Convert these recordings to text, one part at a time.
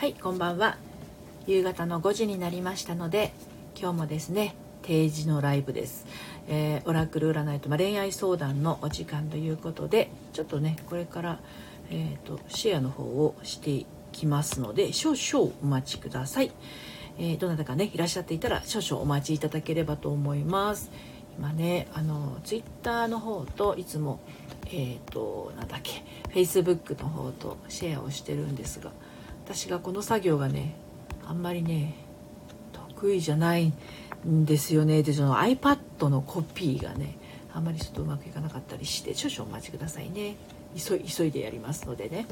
はいこんばんは。夕方の5時になりましたので今日もですね定時のライブです、えー、オラクル占いと、まあ、恋愛相談のお時間ということでちょっとねこれから、えーと、シェアの方をしていきますので少々お待ちください、えー、どなたかねいらっしゃっていたら少々お待ちいただければと思います。今ねあのツイッターの方といつもえっ、ー、となんだっけフェイスブックの方とシェアをしてるんですが私がこの作業がねあんまりね得意じゃないんですよね。でその iPad のコピーがねあんまりちょっとうまくいかなかったりして少々お待ちくださいね。急い急いでやりますのでね。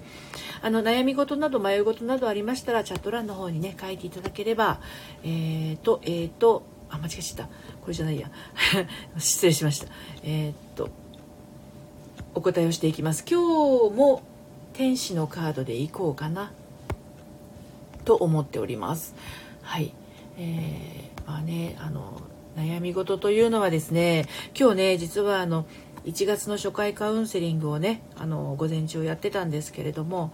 あの悩み事など迷い事などありましたらチャット欄の方にね書いていただければえっ、ー、とえっ、ー、とあ間違えちゃった。これじゃないや。失礼しました。えっ、とお答えをしていきます。今日も天使のカードでいこうかな。と思っております。はい、えー、まあねあの悩み事というのはですね今日ね実はあの1月の初回カウンセリングをねあの午前中やってたんですけれども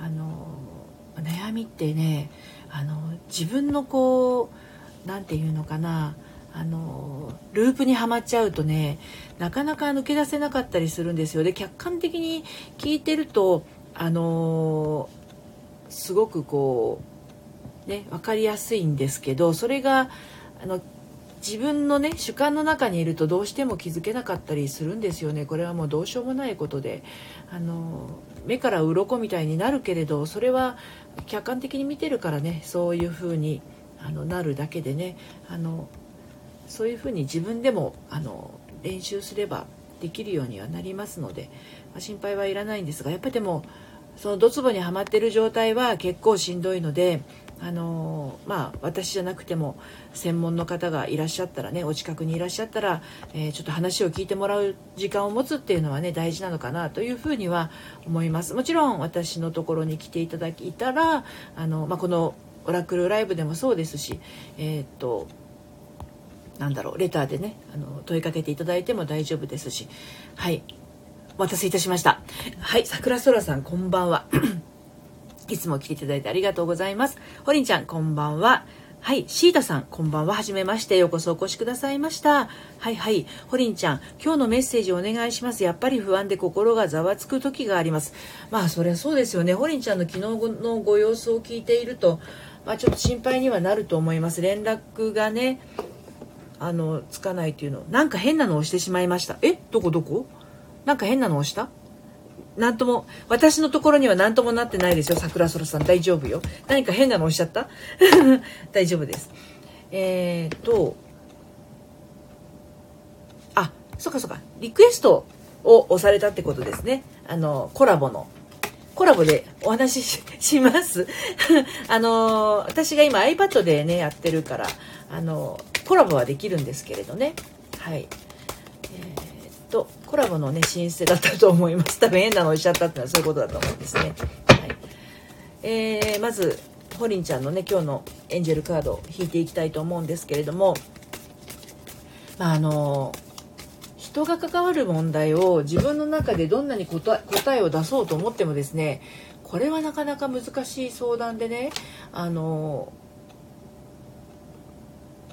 あの悩みってねあの自分のこう何て言うのかなあのループにはまっちゃうとねなかなか抜け出せなかったりするんですよで客観的に聞いてるとあのすごくこうね分かりやすいんですけどそれがあの自分のね主観の中にいるとどうしても気づけなかったりするんですよね。これはもうどうしようもないことで。あの目から鱗みたいになるけれどそれは客観的に見てるからねそういう風にあになるだけでね。あのそういう風に自分でもあの練習すればできるようにはなりますので、まあ、心配はいらないんですがやっぱりでもそのドツボにはまってる状態は結構しんどいのであのまあ私じゃなくても専門の方がいらっしゃったらねお近くにいらっしゃったら、えー、ちょっと話を聞いてもらう時間を持つっていうのはね大事なのかなというふうには思いますもちろん私のところに来ていただいたらあの、まあ、このオラクルライブでもそうですしえー、っとなんだろうレターでねあの問いかけていただいても大丈夫ですしはいお待たせいたしました。はい、桜空さん、こんばんは。いつも来ていただいてありがとうございます。ほりんちゃん、こんばんは。はい、シータさん、こんばんは。はじめまして。ようこそお越しくださいました。はいはい。ほりんちゃん、今日のメッセージお願いします。やっぱり不安で心がざわつく時があります。まあ、それはそうですよね。ほりんちゃんの昨日のご様子を聞いていると、まあ、ちょっと心配にはなると思います。連絡がね、あの、つかないというの。なんか変なのをしてしまいました。え？どこ？どこ？なんか変なの押した？なんとも、私のところには何ともなってないですよ、桜空さん。大丈夫よ。何か変なの押しゃった？大丈夫です。えーと、あ、そっかそっか、リクエストを押されたってことですね。あの、コラボの。コラボでお話しし ます。あの、私が今 iPad でね、やってるから、あの、コラボはできるんですけれどね。はいえ。とコラボのね申請だったと思います。多分変なのをしちゃったってのはそういうことだと思うんですね、はい。えー、まずホリンちゃんのね今日のエンジェルカードを引いていきたいと思うんですけれどもまああの人が関わる問題を自分の中でどんなに答えを出そうと思ってもですねこれはなかなか難しい相談でねあの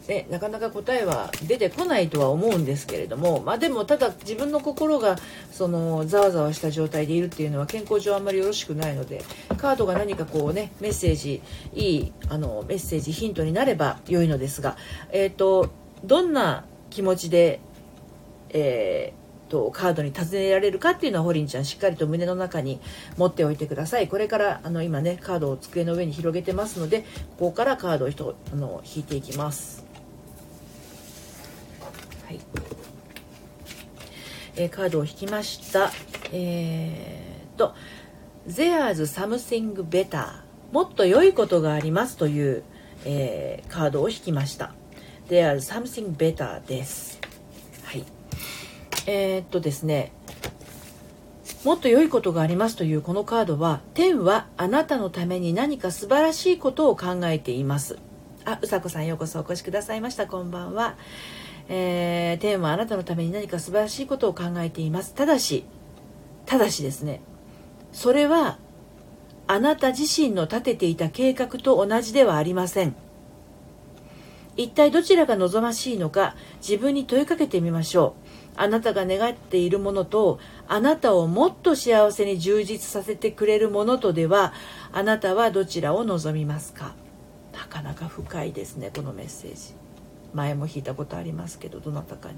ね、なかなか答えは出てこないとは思うんですけれども、まあ、でもただ自分の心がそのざわざわした状態でいるっていうのは健康上あんまりよろしくないのでカードが何かこうねメッセージいいあのメッセージヒントになれば良いのですが、えーと、どんな気持ちで、えーとカードに尋ねられるかっていうのはホリンちゃんしっかりと胸の中に持っておいてください。これからあの今ねカードを机の上に広げてますのでここからカードをあの引いていきます。はい。えー、カードを引きました。えー、と There's something better もっと良いことがありますという、えー、カードを引きました。There's something better です。はい。えー、っとですねもっと良いことがありますというこのカードは天はあなたのために何か素晴らしいことを考えています。あうさこさんようこそお越しくださいました。こんばんは。えー、天はあなたのために何か素晴らしいことを考えています。ただしただしですねそれはあなた自身の立てていた計画と同じではありません。一体どちらが望ましいのか自分に問いかけてみましょう。あなたが願っているものとあなたをもっと幸せに充実させてくれるものとではあなたはどちらを望みますか？なかなか深いですねこのメッセージ。前も弾いたことありますけどどなたかに。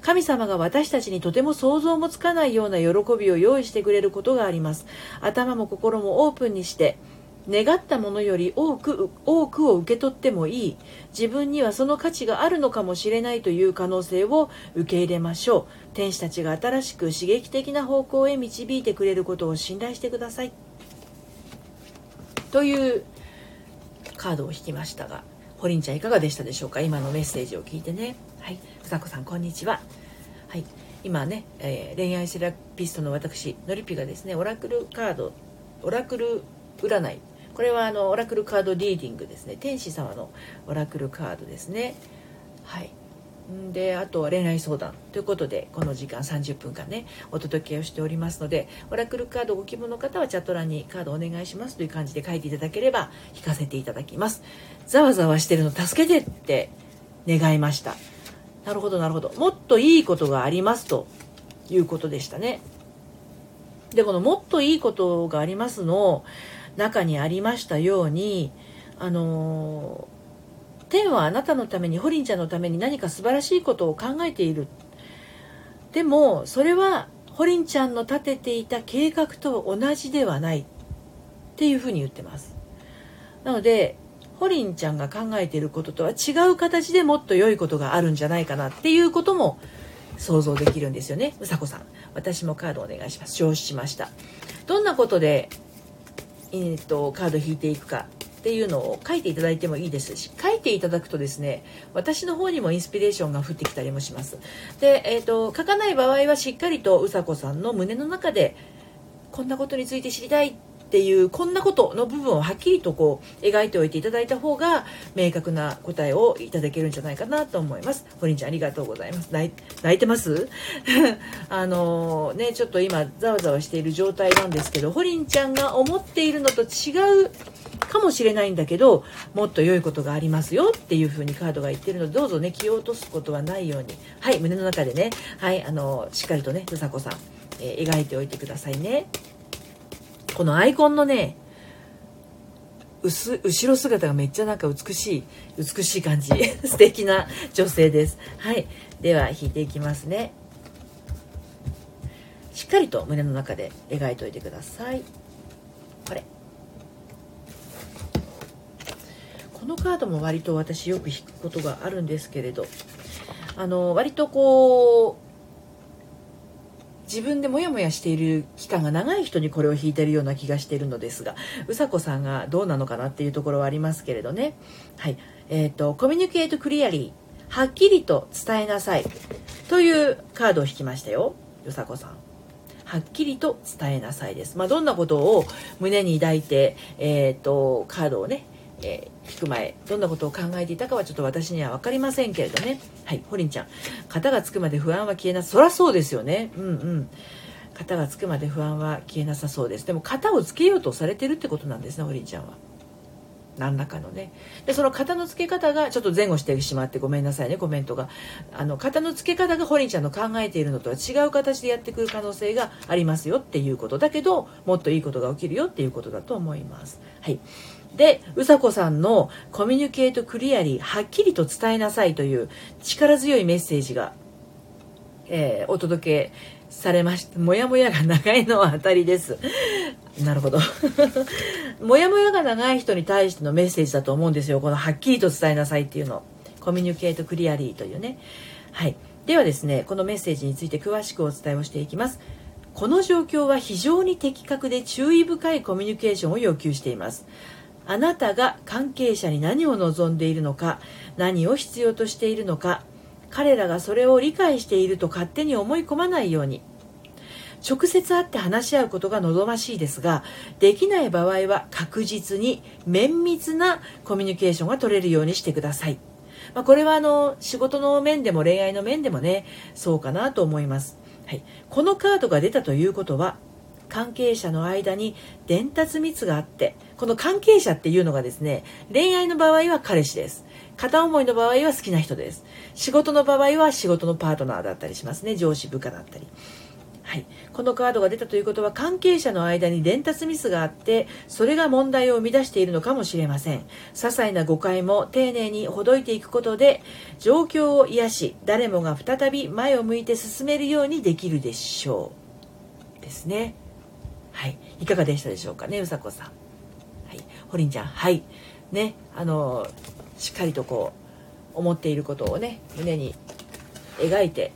神様が私たちにとても想像もつかないような喜びを用意してくれることがあります。頭も心もオープンにして願ったものより多く多くを受け取ってもいい。自分にはその価値があるのかもしれないという可能性を受け入れましょう。天使たちが新しく刺激的な方向へ導いてくれることを信頼してください。というカードを引きましたがホリンちゃんいかがでしたでしょうか？今のメッセージを聞いてね。はい。ふさこさんこんにちは。はい。今ね、えー、恋愛セラピストの私のりぴがですねオラクルカードオラクル占い。これはあのオラクルカードリーディングですね。天使様のオラクルカードですね。はい。であとは恋愛相談ということでこの時間30分間ねお届けをしておりますのでオラクルカードご希望の方はチャット欄にカードお願いしますという感じで書いていただければ引かせていただきます。ざわざわしてるの助けてって願いました。なるほどなるほど。もっといいことがありますということでしたね。でこの「もっといいことがあります」の中にありましたようにあのー天はあなたのためにホリンちゃんのために何か素晴らしいことを考えている。でもそれはホリンちゃんの立てていた計画と同じではないっていうふうに言ってます。なのでホリンちゃんが考えていることとは違う形でもっと良いことがあるんじゃないかなっていうことも想像できるんですよね。うさこさん私もカードお願いします。承知しました。どんなことで、えーとカード引いていくか。っていうのを書いていただいてもいいですし書いていただくとですね私の方にもインスピレーションが降ってきたりもしますで、えーと、書かない場合はしっかりとうさこさんの胸の中でこんなことについて知りたいっていうこんなことの部分をはっきりとこう描いておいていただいた方が明確な答えをいただけるんじゃないかなと思います。ホリンちゃんありがとうございます。泣いてます？あのねちょっと今ざわざわしている状態なんですけどホリンちゃんが思っているのと違うかもしれないんだけどもっと良いことがありますよっていう風にカードが言ってるのでどうぞね気を落とすことはないように。はい胸の中でね。はいあのしっかりとねうさこさん、えー、描いておいてくださいね。このアイコンのね後ろ姿がめっちゃなんか美しい美しい感じ。素敵な女性です。はいでは引いていきますね。しっかりと胸の中で描いておいてくださいこれこのカードも割と私よく引くことがあるんですけれどあの割とこう自分でモヤモヤしている期間が長い人にこれを引いてるような気がしているのですがうさこさんがどうなのかなっていうところはありますけれどね。はい。えっ、ー、とコミュニケートクリアリーはっきりと伝えなさいというカードを引きましたよ。うさこさん。はっきりと伝えなさいです。まあ、どんなことを胸に抱いて、えーとカードをねえー、聞く前どんなことを考えていたかはちょっと私には分かりませんけれどね。はいホリンちゃん。型がつくまで不安は消えなそりゃそうですよね。うんうん。型がつくまで不安は消えなさそうです。でも型をつけようとされてるってことなんですねホリンちゃんは。何らかのね。でその型の付け方がちょっと前後してしまってごめんなさいねコメントが。あの型の付け方がホリンちゃんの考えているのとは違う形でやってくる可能性がありますよっていうことだけどもっといいことが起きるよっていうことだと思います。はい。でうさこさんのコミュニケートクリアリーはっきりと伝えなさいという力強いメッセージが、えー、お届けされましたもやもやが長いのは当たりです。なるほど。もやもやが長い人に対してのメッセージだと思うんですよ。このはっきりと伝えなさいっていうの。コミュニケートクリアリーというね。はい。ではですねこのメッセージについて詳しくお伝えをしていきます。この状況は非常に的確で注意深いコミュニケーションを要求しています。あなたが関係者に何を望んでいるのか何を必要としているのか彼らがそれを理解していると勝手に思い込まないように。直接会って話し合うことが望ましいですができない場合は確実に綿密なコミュニケーションが取れるようにしてください、まあ、これはあの仕事の面でも恋愛の面でもねそうかなと思います、はい、このカードが出たということは関係者の間に伝達密があってこの関係者っていうのがですね恋愛の場合は彼氏です。片思いの場合は好きな人です。仕事の場合は仕事のパートナーだったりしますね。上司部下だったり。はい、このカードが出たということは関係者の間に伝達ミスがあってそれが問題を生み出しているのかもしれません。些細な誤解も丁寧にほどいていくことで状況を癒し誰もが再び前を向いて進めるようにできるでしょう。ですね。はい。いかがでしたでしょうかねうさこさん。はい。ほりんちゃん。はい。ね。あのしっかりとこう思っていることをね胸に描いて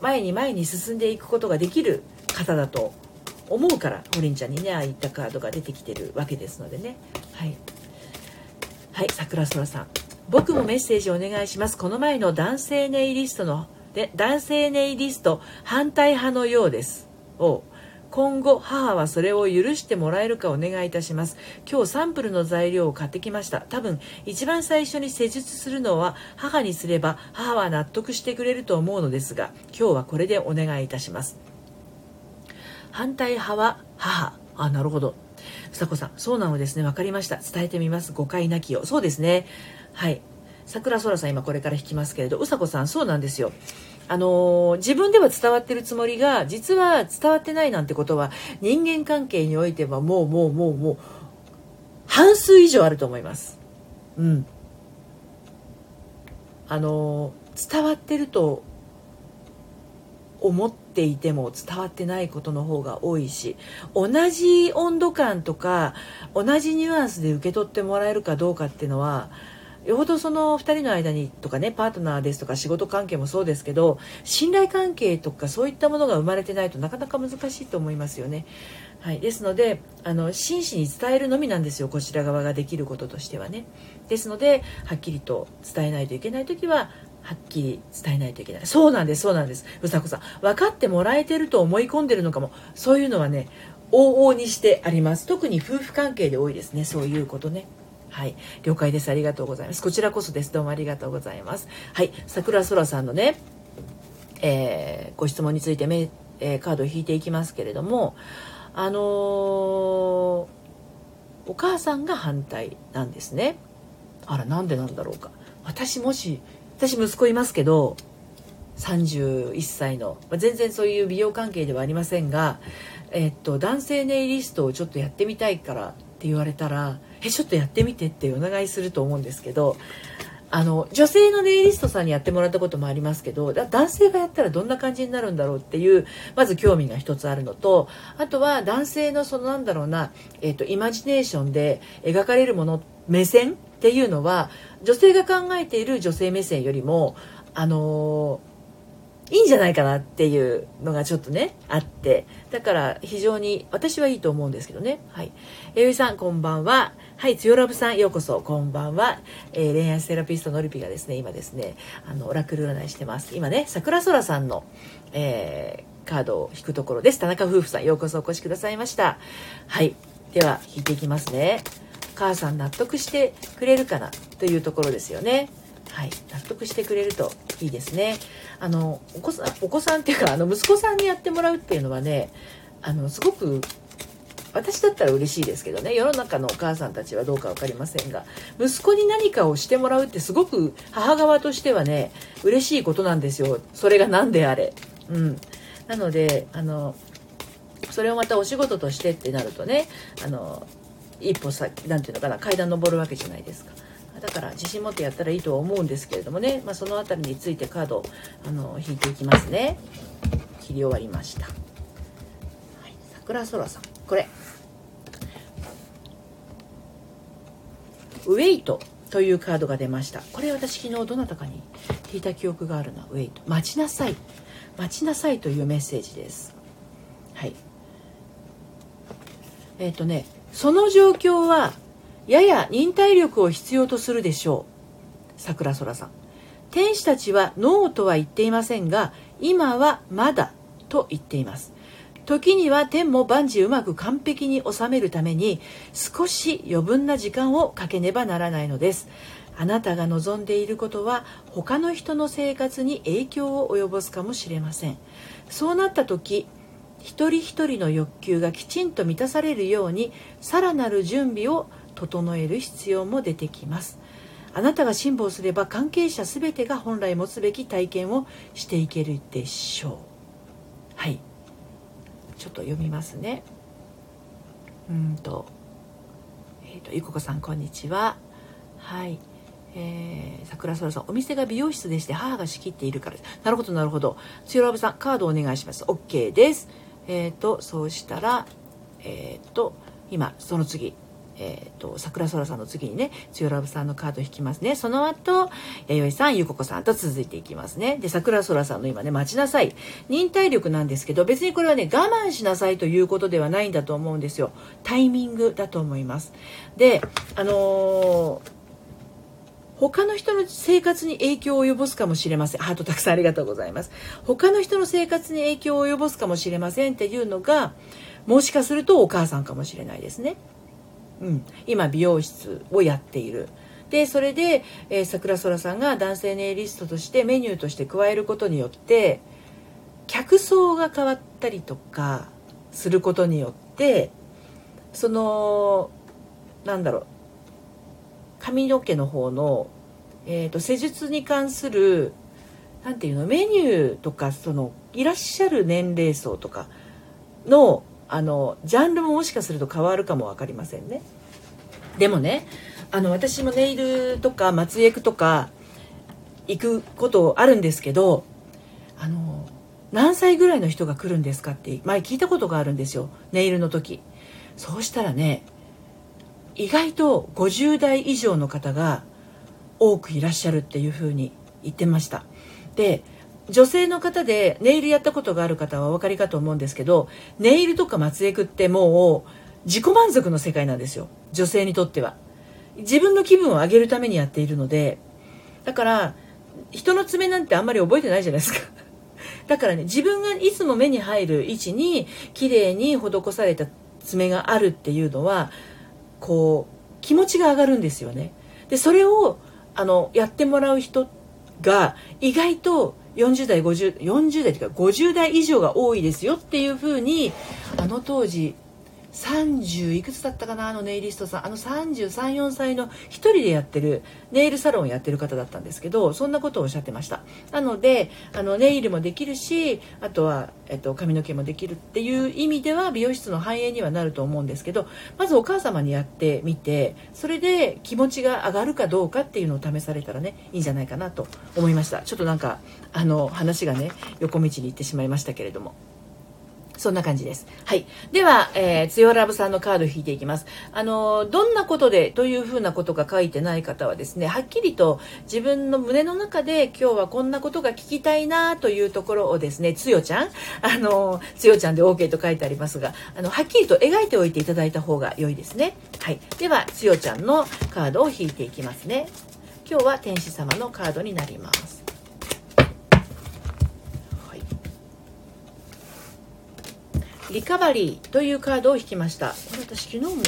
前に前に進んでいくことができる方だと思うからホリンちゃんにねああいったカードが出てきてるわけですのでね。はい。はい桜空さん。僕もメッセージお願いします。この前の男性ネイリストので男性ネイリスト反対派のようです。を今後母はそれを許してもらえるかお願いいたします。今日サンプルの材料を買ってきました。多分一番最初に施術するのは母にすれば母は納得してくれると思うのですが今日はこれでお願いいたします。反対派は母。あなるほど。房子さんそうなのですね。分かりました。伝えてみます。誤解なきよそうですね。はい。桜空さん今これから引きますけれど。うさこさんそうなんですよ。あのー、自分では伝わってるつもりが実は伝わってないなんてことは人間関係においてはもうもうもうもう半数以上あると思います。うん。あのー、伝わってると思っていても伝わってないことの方が多いし同じ温度感とか同じニュアンスで受け取ってもらえるかどうかっていうのはよほどその2人の間にとかねパートナーですとか仕事関係もそうですけど信頼関係とかそういったものが生まれてないとなかなか難しいと思いますよね。はい、ですのであの真摯に伝えるのみなんですよこちら側ができることとしてはね。ですのではっきりと伝えないといけない時ははっきり伝えないといけないそうなんですそうなんですうさこさん分かってもらえてると思い込んでるのかもそういうのはね往々にしてあります特に夫婦関係で多いですねそういうことね。はい、了解です。ありがとうございます。こちらこそです。どうもありがとうございます。はい、桜空さんのね、えー、ご質問についてめ、えー、カードを引いていきますけれども、あのー、お母さんが反対なんですね。あら、なんでなんだろうか。私もし、私息子いますけど、31歳の、まあ、全然そういう美容関係ではありませんが、えっと、男性ネイリストをちょっとやってみたいからって言われたらえちょっとやってみてってお願いすると思うんですけどあの女性のネイリストさんにやってもらったこともありますけど男性がやったらどんな感じになるんだろうっていうまず興味が一つあるのとあとは男性のそのなんだろうな、えーと、イマジネーションで描かれるもの目線っていうのは女性が考えている女性目線よりもあのーいいんじゃないかなっていうのがちょっとねあって。だから非常に私はいいと思うんですけどね。はい。えゆいさんこんばんは。はいつよラブさんようこそこんばんは、えー、恋愛セラピストのりぴがですね今ですねあのオラクル占いしてます。今ね桜空さんの、えー、カードを引くところです。田中夫婦さんようこそお越しくださいました。はい。では引いていきますね。母さん納得してくれるかな？というところですよね。はい、納得してくれるといいですね。あのお子さんお子さんっていうかあの息子さんにやってもらうっていうのはねあのすごく私だったら嬉しいですけどね世の中のお母さんたちはどうか分かりませんが息子に何かをしてもらうってすごく母側としてはね嬉しいことなんですよそれが何であれ。うん、なのであのそれをまたお仕事としてってなるとねあの一歩先なんていうのかな階段登るわけじゃないですか。だから自信持ってやったらいいとは思うんですけれどもね、まあ、その辺りについてカードあの引いていきますね。切り終わりました、はい、桜空さん。これ。ウェイトというカードが出ました。これ私昨日どなたかに引いた記憶があるな。ウェイト。待ちなさい。待ちなさいというメッセージです。はい。えっ、ー、とねその状況はやや忍耐力を必要とするでしょう。桜空さん。天使たちはノーとは言っていませんが今はまだと言っています。時には天も万事うまく完璧に収めるために少し余分な時間をかけねばならないのです。あなたが望んでいることは他の人の生活に影響を及ぼすかもしれません。そうなった時一人一人の欲求がきちんと満たされるようにさらなる準備を整える必要も出てきます。あなたが辛抱すれば関係者全てが本来持つべき体験をしていけるでしょう。はい。ちょっと読みますね。うんと。えっ、ー、とゆここさんこんにちは。はい。えー、桜空さんお店が美容室でして母が仕切っているからなるほどなるほど。強ラブさんカードお願いします。OK です。えっ、ー、とそうしたらえっ、ー、と今その次えーと、桜空さんの次にね強ラブさんのカード引きますね。その後弥生さんゆここさんと続いていきますね。で桜空さんの今ね待ちなさい。忍耐力なんですけど別にこれはね我慢しなさいということではないんだと思うんですよ。タイミングだと思います。であのー他の人の生活に影響を及ぼすかもしれません。ハートたくさんありがとうございます。他の人の生活に影響を及ぼすかもしれませんっていうのが、もしかするとお母さんかもしれないですね。うん。今、美容室をやっている。で、それで、えー、桜空さんが男性ネイリストとしてメニューとして加えることによって、客層が変わったりとかすることによって、その、なんだろう、髪の毛の方の、えーと、施術に関する何ていうのメニューとかそのいらっしゃる年齢層とかのあのジャンルももしかすると変わるかも分かりませんね。でもねあの私もネイルとか松江区とか行くことあるんですけどあの何歳ぐらいの人が来るんですかって前聞いたことがあるんですよネイルの時そうしたらね意外と50代以上の方が多くいらっしゃるっていうふうに言ってました。で女性の方でネイルやったことがある方はお分かりかと思うんですけどネイルとか松江区ってもう自己満足の世界なんですよ。女性にとっては。自分の気分を上げるためにやっているので。だから人の爪なんてあんまり覚えてないじゃないですか。だからね自分がいつも目に入る位置に綺麗に施された爪があるっていうのはこう気持ちが上がるんですよね。でそれをあのやってもらう人が意外と40代5040代というか50代以上が多いですよっていうふうにあの当時30いくつだったかな？あのネイリストさん。あの334歳の1人でやってるネイルサロンをやってる方だったんですけどそんなことをおっしゃってました。なのであのネイルもできるしあとは、えっと、髪の毛もできるっていう意味では美容室の繁栄にはなると思うんですけどまずお母様にやってみてそれで気持ちが上がるかどうかっていうのを試されたらねいいんじゃないかなと思いました。ちょっとなんかあの話がね横道に行ってしまいましたけれども。そんな感じです。はい。では、えー、つよラブさんのカード引いていきます。あの、どんなことでというふうなことが書いてない方はですね、はっきりと自分の胸の中で今日はこんなことが聞きたいなというところをですね、つよちゃん、あの、つよちゃんで OK と書いてありますが、あの、はっきりと描いておいていただいた方が良いですね。はい。では、つよちゃんのカードを引いていきますね。今日は天使様のカードになります。リカバリーというカードを引きました。これ私昨日も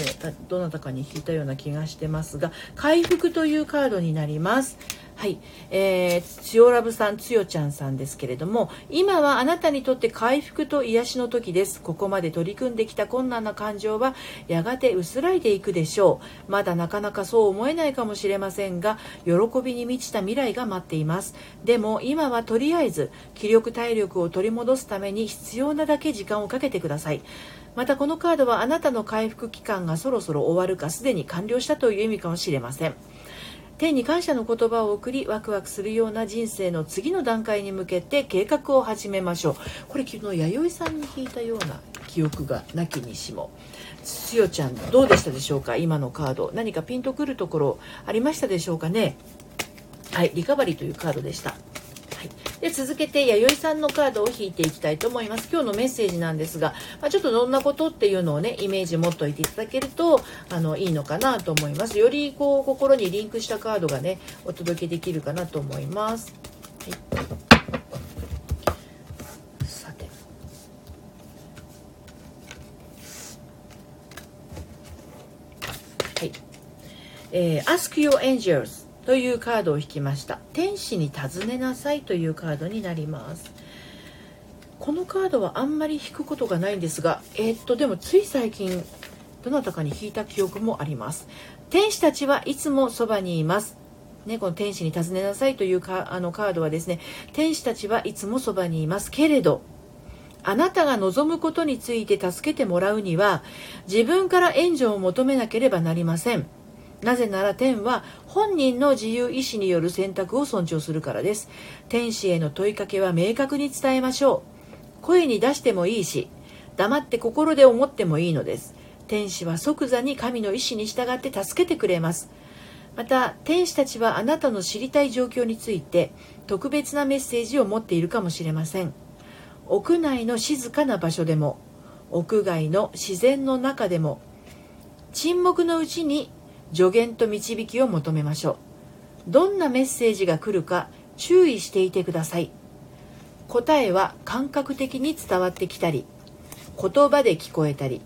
どなたかに引いたような気がしてますが回復というカードになります。はい、えー、つよラブさん、つよちゃんさんですけれども、今はあなたにとって回復と癒しの時です。ここまで取り組んできた困難な感情は、やがて薄らいでいくでしょう。まだなかなかそう思えないかもしれませんが、喜びに満ちた未来が待っています。でも、今はとりあえず、気力体力を取り戻すために必要なだけ時間をかけてください。またこのカードはあなたの回復期間がそろそろ終わるかすでに完了したという意味かもしれません。天に感謝の言葉を送りワクワクするような人生の次の段階に向けて計画を始めましょう。これ昨日弥生さんに聞いたような記憶がなきにしも。つよちゃんどうでしたでしょうか？今のカード。何かピンとくるところありましたでしょうかね？はいリカバリーというカードでした。で続けて弥生さんのカードを引いていきたいと思います。今日のメッセージなんですが、まあ、ちょっとどんなことっていうのをねイメージ持っておいていただけるとあのいいのかなと思います。よりこう心にリンクしたカードがねお届けできるかなと思います、はい。えー、Ask Your Angels というカードを引きました。天使に尋ねなさいというカードになります。このカードはあんまり引くことがないんですがえー、っとでもつい最近どなたかに引いた記憶もあります。天使たちはいつもそばにいます。ね、この天使に尋ねなさいというかあのカードはですね天使たちはいつもそばにいます。けれどあなたが望むことについて助けてもらうには自分から援助を求めなければなりません。なぜなら天は本人の自由意志による選択を尊重するからです。天使への問いかけは明確に伝えましょう。声に出してもいいし黙って心で思ってもいいのです。天使は即座に神の意志に従って助けてくれます。また天使たちはあなたの知りたい状況について特別なメッセージを持っているかもしれません。屋内の静かな場所でも屋外の自然の中でも沈黙のうちに助言と導きを求めましょう。どんなメッセージが来るか注意していてください。答えは感覚的に伝わってきたり言葉で聞こえたり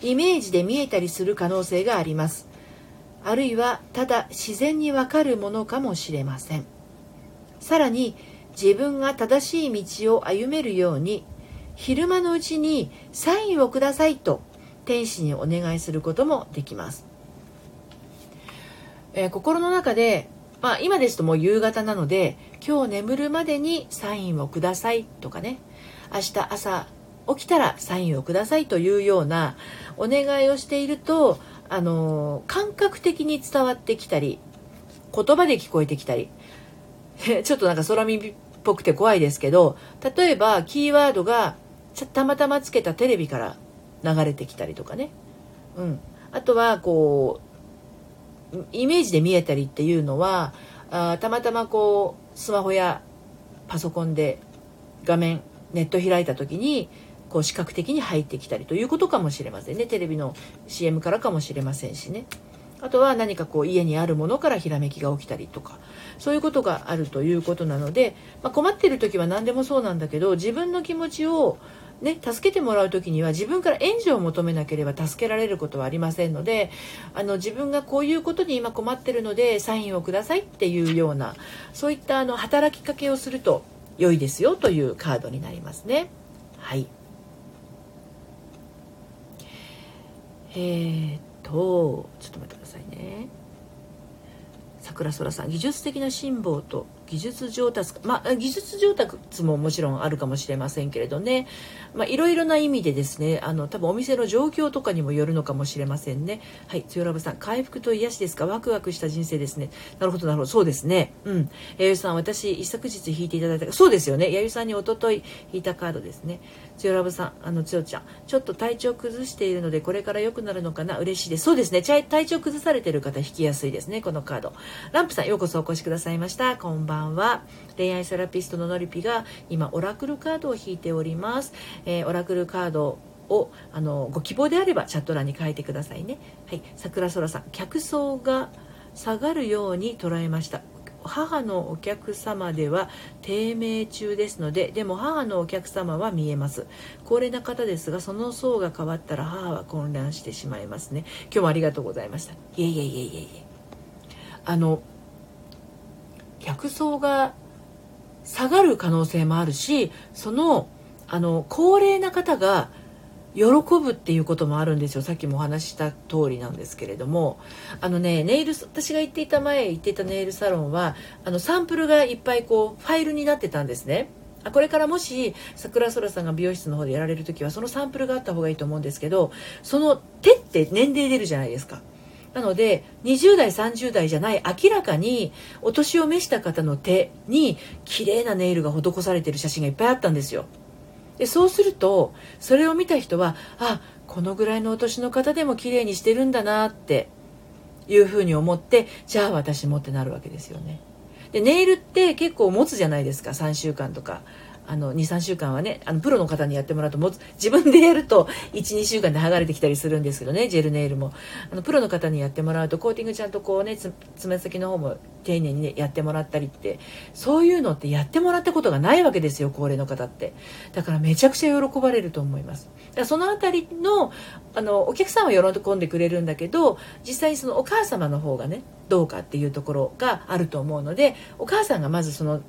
イメージで見えたりする可能性があります。あるいはただ自然にわかるものかもしれません。さらに自分が正しい道を歩めるように昼間のうちにサインをくださいと天使にお願いすることもできます、えー、心の中で、まあ、今ですともう夕方なので今日眠るまでにサインをくださいとかね。明日朝起きたらサインをくださいというようなお願いをしているとあの感覚的に伝わってきたり言葉で聞こえてきたり。ちょっとなんか空耳っぽくて怖いですけど例えばキーワードがたまたまつけたテレビから流れてきたりとかね、うん、あとはこうイメージで見えたりっていうのはあたまたまこうスマホやパソコンで画面ネット開いた時にこう視覚的に入ってきたりということかもしれませんね。テレビの CM からかもしれませんしね。あとは何かこう家にあるものからひらめきが起きたりとかそういうことがあるということなので、まあ、困っている時は何でもそうなんだけど自分の気持ちをね、助けてもらう時には自分から援助を求めなければ助けられることはありませんのであの自分がこういうことに今困ってるのでサインをくださいっていうようなそういったあの働きかけをすると良いですよというカードになりますね。はいえー、っとちょっと待ってくださいね桜空さん技術的な辛抱と技術上達まあ技術上達ももちろんあるかもしれませんけれどね。まあいろいろな意味でですねあの多分お店の状況とかにもよるのかもしれませんね。はい強ラブさん回復と癒しですか？ワクワクした人生ですね。なるほどなるほど。そうですね。うん。弥生さん私一昨日引いていただいたそうですよね。弥生さんに一昨日引いたカードですね。強ラブさんあの強ちゃんちょっと体調崩しているのでこれから良くなるのかな？嬉しいです。そうですね。体調崩されてる方引きやすいですねこのカード。ランプさんようこそお越しくださいました。こんばんは。は恋愛セラピストののりぴが今オラクルカードを引いております、えー、オラクルカードをあのご希望であればチャット欄に書いてくださいね。はい。桜空さん客層が下がるように捉えました。母のお客様では低迷中ですのででも母のお客様は見えます。高齢な方ですがその層が変わったら母は混乱してしまいますね。今日もありがとうございました。いえいえいえいえいえ。あの客層が下がる可能性もあるしそのあの高齢な方が喜ぶっていうこともあるんですよ。さっきもお話した通りなんですけれども。あのねネイル私が行っていた前行っていたネイルサロンはあのサンプルがいっぱいこうファイルになってたんですね。あこれからもし桜空さんが美容室の方でやられる時はそのサンプルがあった方がいいと思うんですけどその手って年齢出るじゃないですか。なので20代30代じゃない明らかにお年を召した方の手に綺麗なネイルが施されてる写真がいっぱいあったんですよ。でそうするとそれを見た人はあこのぐらいのお年の方でも綺麗にしてるんだなっていうふうに思ってじゃあ私もってなるわけですよね。でネイルって結構持つじゃないですか3週間とか。23週間はねあのプロの方にやってもらうとも自分でやると12週間で剥がれてきたりするんですけどねジェルネイルも。あのプロの方にやってもらうとコーティングちゃんとこうねつ爪先の方も丁寧にねやってもらったりってそういうのってやってもらったことがないわけですよ高齢の方って。だからめちゃくちゃ喜ばれると思います。だからその辺りのあのお客さんは喜んでくれるんだけど実際にそのお母様の方がねどうかっていうところがあると思うのでお母さんがまずその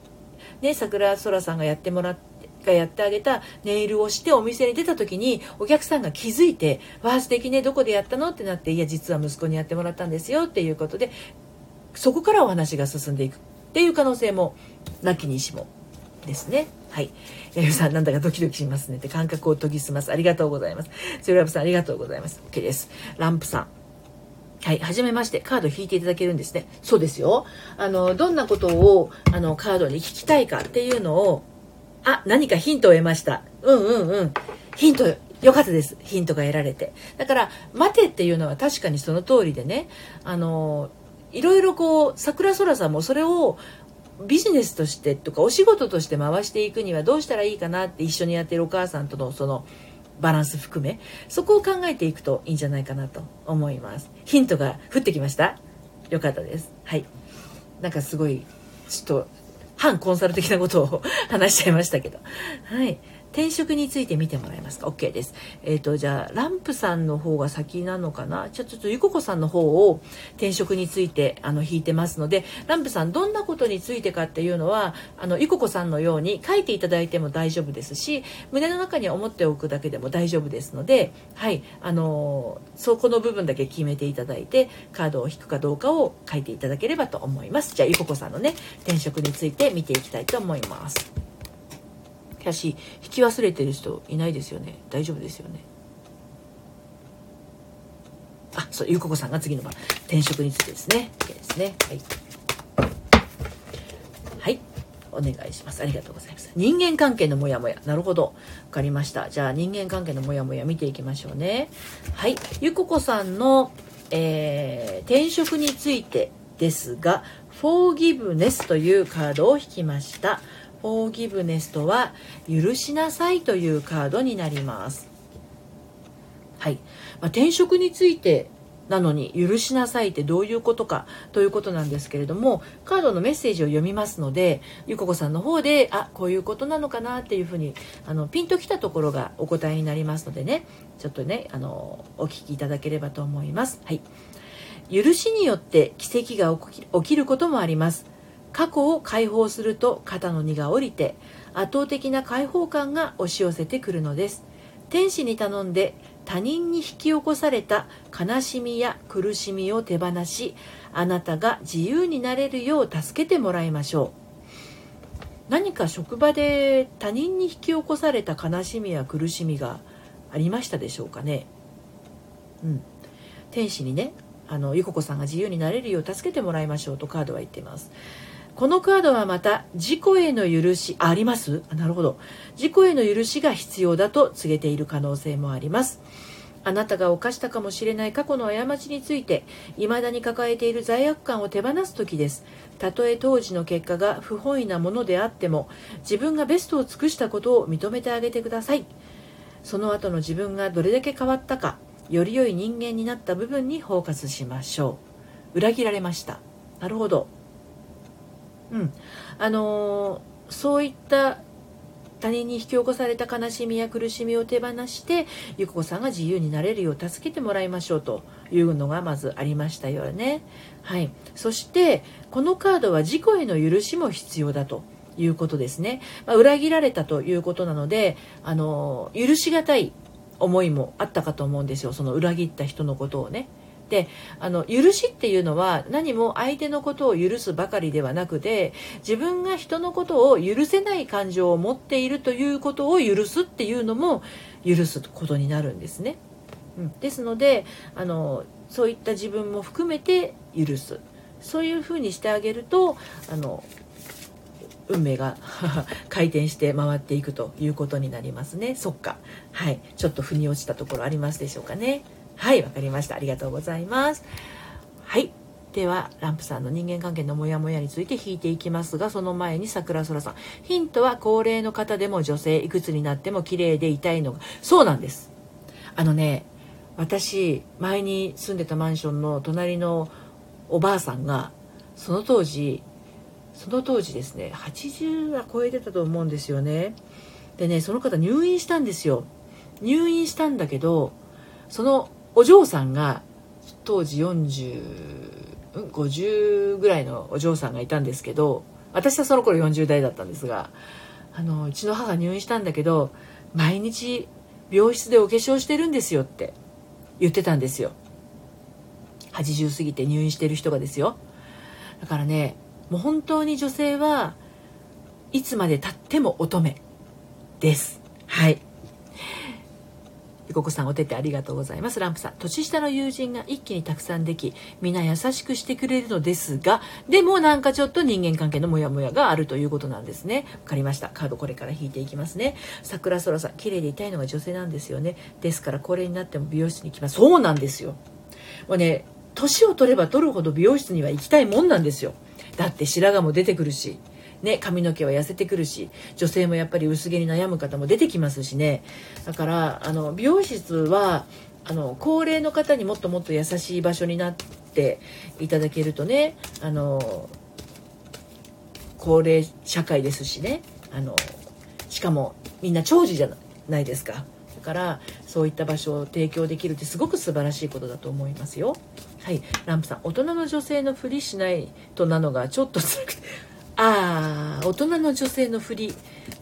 ね、桜空さんがやってもらってがやってあげたネイルをしてお店に出た時にお客さんが気づいて「わあ素敵ねどこでやったの?」ってなって「いや実は息子にやってもらったんですよ」っていうことでそこからお話が進んでいくっていう可能性もなきにしもですね。はい。やゆさん、なんだかドキドキしますねって感覚を研ぎ澄ます。ありがとうございます。セルラブさん、ありがとうございます。OK です。ランプさん。はい。はじめまして。カード引いていただけるんですね。そうですよ。あの、どんなことを、あの、カードに聞きたいかっていうのを、あ、何かヒントを得ました。うんうんうん。ヒント、よかったです。ヒントが得られて。だから、待てっていうのは確かにその通りでね、あの、いろいろこう、桜空さんもそれをビジネスとしてとかお仕事として回していくにはどうしたらいいかなって一緒にやってるお母さんとのそのバランス含めそこを考えていくといいんじゃないかなと思います。ヒントが降ってきました。よかったです。はい。なんかすごいちょっと反コンサル的なことを話しちゃいましたけど。はい。転職について見てもらえますか ?OK です。えっ、ー、と、じゃあ、ランプさんの方が先なのかな？じゃ、ちょっとゆここさんの方を転職について、あの、引いてますので、ランプさん、どんなことについてかっていうのは、あの、ゆここさんのように書いていただいても大丈夫ですし、胸の中に思っておくだけでも大丈夫ですので、はい、あの、そこの部分だけ決めていただいて、カードを引くかどうかを書いていただければと思います。じゃあ、ゆここさんのね、転職について見ていきたいと思います。キャシ引き忘れてる人いないですよね。大丈夫ですよね。あそうゆうここさんが次の番。転職についてですね。OK ですね。はい。はい。お願いします。ありがとうございます。人間関係のモヤモヤ。なるほど。分かりました。じゃあ人間関係のモヤモヤ見ていきましょうね。はい。ゆここさんの、えー、転職についてですが「フォーギブネス」というカードを引きました。フォーギブネスとは許しなさいというカードになります。はい、まあ、転職についてなのに許しなさいってどういうことかということなんですけれどもカードのメッセージを読みますのでゆここさんの方であこういうことなのかなっていうふうにあのピンときたところがお答えになりますのでね。ちょっとねあのお聞きいただければと思います。はい。許しによって奇跡が起きることもあります。過去を解放すると肩の荷が下りて圧倒的な解放感が押し寄せてくるのです。天使に頼んで他人に引き起こされた悲しみや苦しみを手放しあなたが自由になれるよう助けてもらいましょう。何か職場で他人に引き起こされた悲しみや苦しみがありましたでしょうかね。うん。天使にねあのゆここさんが自由になれるよう助けてもらいましょうとカードは言っています。このカードはまた自己への許しあります？なるほど。自己への許しが必要だと告げている可能性もあります。あなたが犯したかもしれない過去の過ちについて未だに抱えている罪悪感を手放す時です。たとえ当時の結果が不本意なものであっても自分がベストを尽くしたことを認めてあげてください。その後の自分がどれだけ変わったかより良い人間になった部分にフォーカスしましょう。裏切られました。なるほど。うんあのー、そういった他人に引き起こされた悲しみや苦しみを手放してゆこさんが自由になれるよう助けてもらいましょうというのがまずありましたよね。はい、そしてこのカードは自己への許しも必要だということですね。まあ、裏切られたということなのであの許しがたい思いもあったかと思うんですよその裏切った人のことをね。であの許しっていうのは何も相手のことを許すばかりではなくて自分が人のことを許せない感情を持っているということを許すっていうのも許すことになるんですね。うん、ですのであのそういった自分も含めて許すそういうふうにしてあげるとあの運命が 回転して回っていくということになりますね。そっか。はい。ちょっと腑に落ちたところありますでしょうかね。はいわかりました。ありがとうございます。はい。ではランプさんの人間関係のモヤモヤについて引いていきますがその前に桜空さん。ヒントは高齢の方でも女性いくつになっても綺麗でいたいのが。そうなんです。あのね私前に住んでたマンションの隣のおばあさんがその当時その当時ですね80は超えてたと思うんですよね。でねその方入院したんですよ。入院したんだけどそのお嬢さんが当時4050ぐらいのお嬢さんがいたんですけど私はその頃40代だったんですがあのうちの母入院したんだけど毎日病室でお化粧してるんですよって言ってたんですよ。80過ぎて入院してる人がですよ。だからねもう本当に女性はいつまでたっても乙女です。はい。ココさんお手手ありがとうございます。ランプさん年下の友人が一気にたくさんできみんな優しくしてくれるのですがでもなんかちょっと人間関係のモヤモヤがあるということなんですね。わかりました。カードこれから引いていきますね。桜空さん綺麗でいたいのが女性なんですよね。ですから高齢になっても美容室に行きます。そうなんですよ。もうね年を取れば取るほど美容室には行きたいもんなんですよ。だって白髪も出てくるし。ね、髪の毛は痩せてくるし女性もやっぱり薄毛に悩む方も出てきますしね。だからあの美容室はあの高齢の方にもっともっと優しい場所になっていただけるとねあの高齢社会ですしね。あのしかもみんな長寿じゃないですか。だからそういった場所を提供できるってすごく素晴らしいことだと思いますよ。はい。ランプさん大人の女性のふりしないとなのがちょっと辛くて。ああ大人の女性のふり。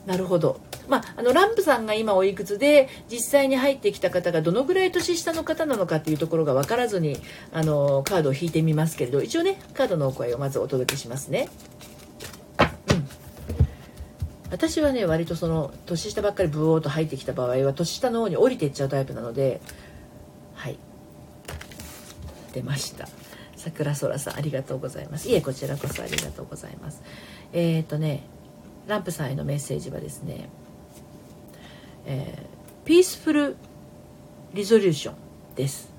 なるほど。まあ、あのランプさんが今おいくつで実際に入ってきた方がどのぐらい年下の方なのかっていうところが分からずにあのカードを引いてみますけれど一応ねカードのお声をまずお届けしますね。私はね割とその年下ばっかりブオーと入ってきた場合は年下の方に降りていっちゃうタイプなのではい。出ました。桜空さんありがとうございます。いえこちらこそありがとうございます。えっ、ー、とねランプさんへのメッセージはですねえー、ピースフルリゾリューションです。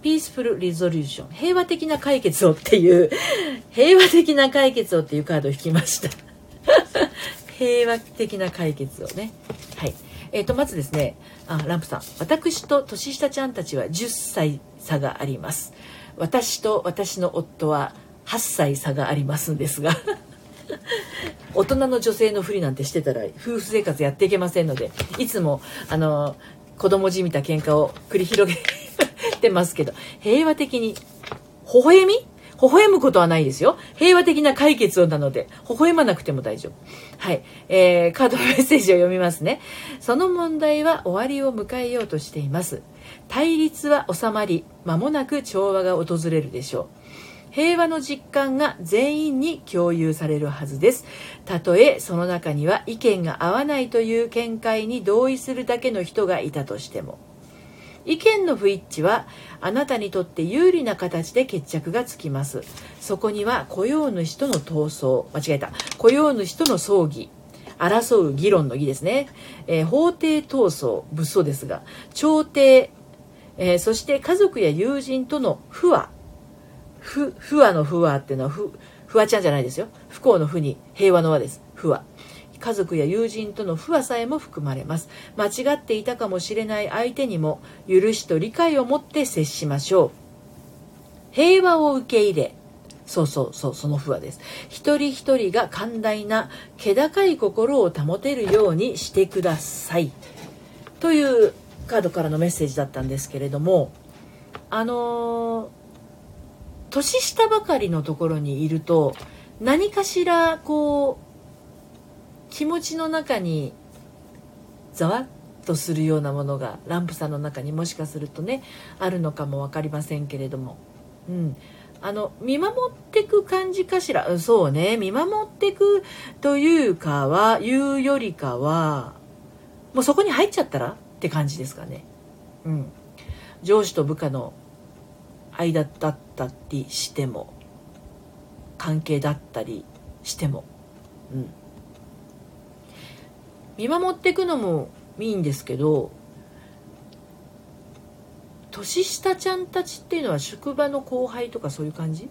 ピースフルリゾリューション平和的な解決をっていう平和的な解決をっていうカードを引きました。平和的な解決をね。はい。えー、とまずですねあランプさん。私と年下ちゃんたちは10歳差があります。私と私の夫は8歳差がありますんですが 大人の女性のふりなんてしてたら夫婦生活やっていけませんのでいつもあの子供じみた喧嘩を繰り広げてますけど平和的に微笑み？微笑むことはないですよ。平和的な解決をなので、微笑まなくても大丈夫。はい。えー、カードのメッセージを読みますね。その問題は終わりを迎えようとしています。対立は収まり、間もなく調和が訪れるでしょう。平和の実感が全員に共有されるはずです。たとえその中には意見が合わないという見解に同意するだけの人がいたとしても。意見の不一致はあなたにとって有利な形で決着がつきます。そこには雇用主との闘争。間違えた。雇用主との葬儀。争う議論の儀ですね、えー、法廷闘争。物騒ですが。調停、えー、そして家族や友人との不和。不不和の不和っていうのは不不和ちゃんじゃないですよ。不幸の不に。平和の和です。不和。家族や友人との不和さえも含まれます。間違っていたかもしれない相手にも許しと理解を持って接しましょう。平和を受け入れそうそうそうその不和です。一人一人が寛大な気高い心を保てるようにしてください。というカードからのメッセージだったんですけれどもあのー、年下ばかりのところにいると何かしらこう気持ちの中にざわっとするようなものがランプさんの中にもしかするとねあるのかも分かりませんけれども、うん、あの見守ってく感じかしら？そうね。見守ってくというかは言うよりかはもうそこに入っちゃったらって感じですかね。うん、上司と部下の間だったりしても関係だったりしても、うん、見守っていくのもいいんですけど年下ちゃんたちっていうのは職場の後輩とかそういう感じ？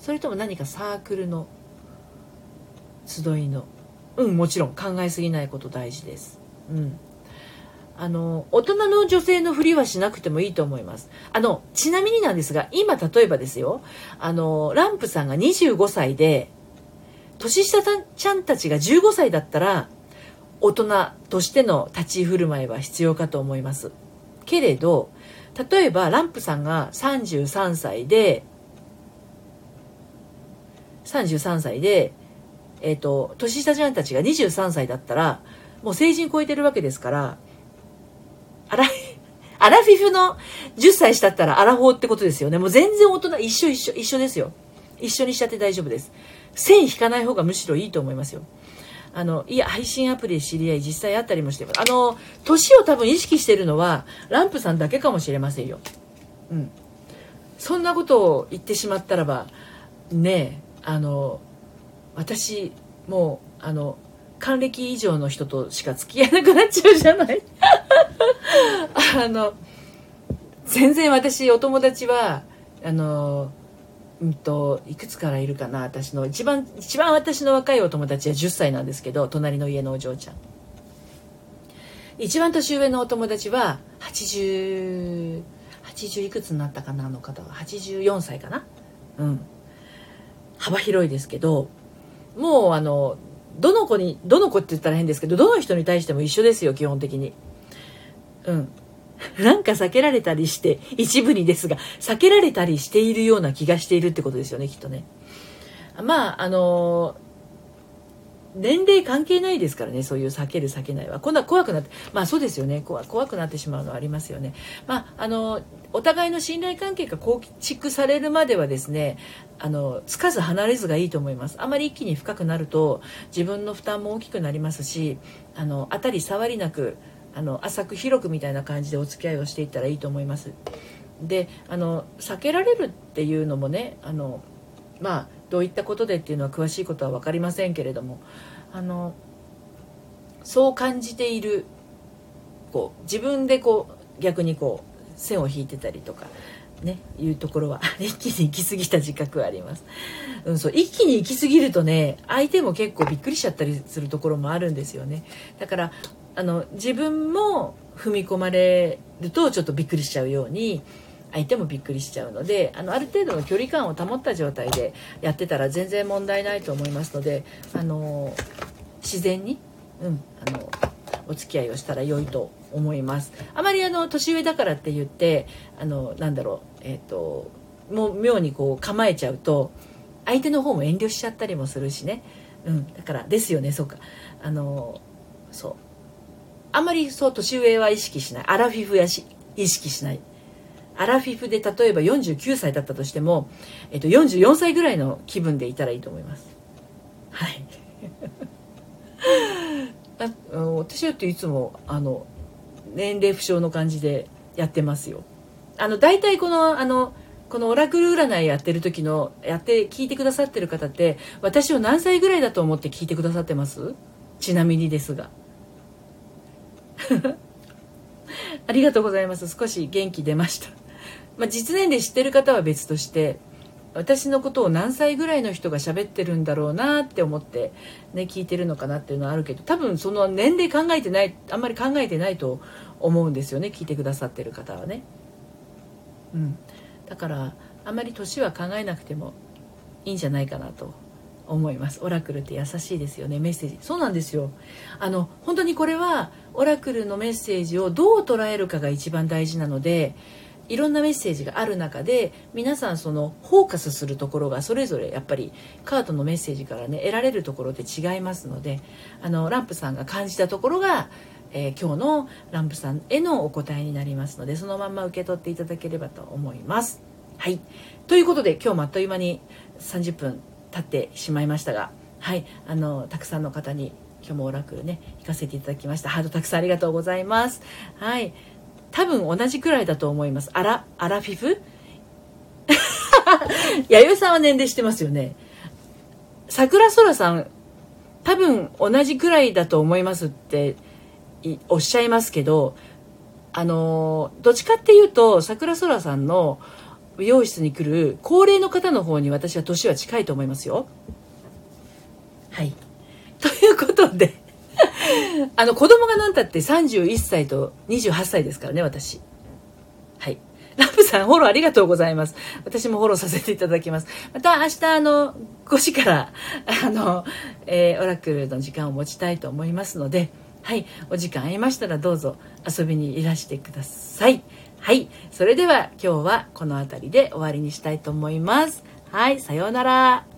それとも何かサークルの集いの？うんもちろん。考えすぎないこと大事です。うん。あの大人の女性のふりはしなくてもいいと思います。あのちなみになんですが今例えばですよ。あのランプさんが25歳で年下ちゃんたちが15歳だったら大人としての立ち振る舞いは必要かと思います。けれど例えばランプさんが33歳で33歳で、えっ、ー、と年下ちゃんたちが23歳だったらもう成人超えてるわけですからあら アラフィフの10歳したったらアラフォーってことですよね。もう全然大人一緒一緒一緒ですよ。一緒にしちゃって大丈夫です。線引かない方がむしろいいと思いますよ。あのいや配信アプリで知り合い実際会ったりもしてます。あの年を多分意識してるのはランプさんだけかもしれませんよ。うん。そんなことを言ってしまったらばねあの私もうあの還暦以上の人としか付き合えなくなっちゃうじゃない？あの全然私お友達はあのうんといくつからいるかな私の一番一番私の若いお友達は10歳なんですけど隣の家のお嬢ちゃん。一番年上のお友達は8080いくつになったかなの方は。84歳かな。うん。幅広いですけどもうあのどの子にどの子って言ったら変ですけどどの人に対しても一緒ですよ基本的に。うん。なんか避けられたりして一部にですが避けられたりしているような気がしているってことですよねきっとね。まああの年齢関係ないですからねそういう避ける避けないは。今度は怖くなってまあそうですよね。怖怖くなってしまうのはありますよね。まああのお互いの信頼関係が構築されるまではですねあのつかず離れずがいいと思います。あまり一気に深くなると自分の負担も大きくなりますしあの当たり障りなくあの浅く広くみたいな感じでお付き合いをしていったらいいと思います。であの避けられるっていうのもねあのまあどういったことでっていうのは詳しいことは分かりませんけれどもあのそう感じているこう自分でこう逆にこう線を引いてたりとかねいうところは 一気に行き過ぎた自覚はあります、うん、そう一気に行き過ぎるとね相手も結構びっくりしちゃったりするところもあるんですよね。だからあの自分も踏み込まれるとちょっとびっくりしちゃうように相手もびっくりしちゃうのであのある程度の距離感を保った状態でやってたら全然問題ないと思いますのであの自然に、うん、あのお付き合いをしたら良いと思います。あまりあの年上だからって言ってあのなんだろうえっ、ー、ともう妙にこう構えちゃうと相手の方も遠慮しちゃったりもするしね、うん、だからですよねそうか。あのそう。あんまりそう年上は意識しない。アラフィフやし意識しない。アラフィフで例えば49歳だったとしても、えっと、44歳ぐらいの気分でいたらいいと思います。はい。あ私だっていつもあの年齢不詳の感じでやってますよ。あの大体このあのこのオラクル占いやってる時のやって聞いてくださってる方って私を何歳ぐらいだと思って聞いてくださってます？ちなみにですが。ありがとうございます。少し元気出ました。まあ、実年齢知ってる方は別として私のことを何歳ぐらいの人が喋ってるんだろうなって思って、ね、聞いてるのかなっていうのはあるけど多分その年齢考えてないあんまり考えてないと思うんですよね。聞いてくださってる方はね。うん、だからあんまり年は考えなくてもいいんじゃないかなと。思います。オラクルって優しいですよね。メッセージ。そうなんですよ。あの本当にこれはオラクルのメッセージをどう捉えるかが一番大事なのでいろんなメッセージがある中で皆さんそのフォーカスするところがそれぞれやっぱりカードのメッセージからね得られるところで違いますのであのランプさんが感じたところが、えー、今日のランプさんへのお答えになりますのでそのまんま受け取っていただければと思います。はい。ということで今日もあっという間に30分経ってしまいましたが、はい、あのたくさんの方に今日もオラクルね行かせていただきましたハードたくさんありがとうございます。はい多分同じくらいだと思います。アラ、アラフィフ？弥生さんは年齢してますよね。桜空さん、多分同じくらいだと思いますっておっしゃいますけど、あの、どっちかっていうと、桜空さんの美容室に来る高齢の方の方に私は年は近いと思いますよ。はい。ということで あの子供が何たって31歳と28歳ですからね私。はい。ラプさんフォローありがとうございます。私もフォローさせていただきます。また明日あの5時から あの、えー、オラクルの時間を持ちたいと思いますのではい。お時間ありましたらどうぞ遊びにいらしてくださいはい。それでは今日はこの辺りで終わりにしたいと思います。はい。さようなら。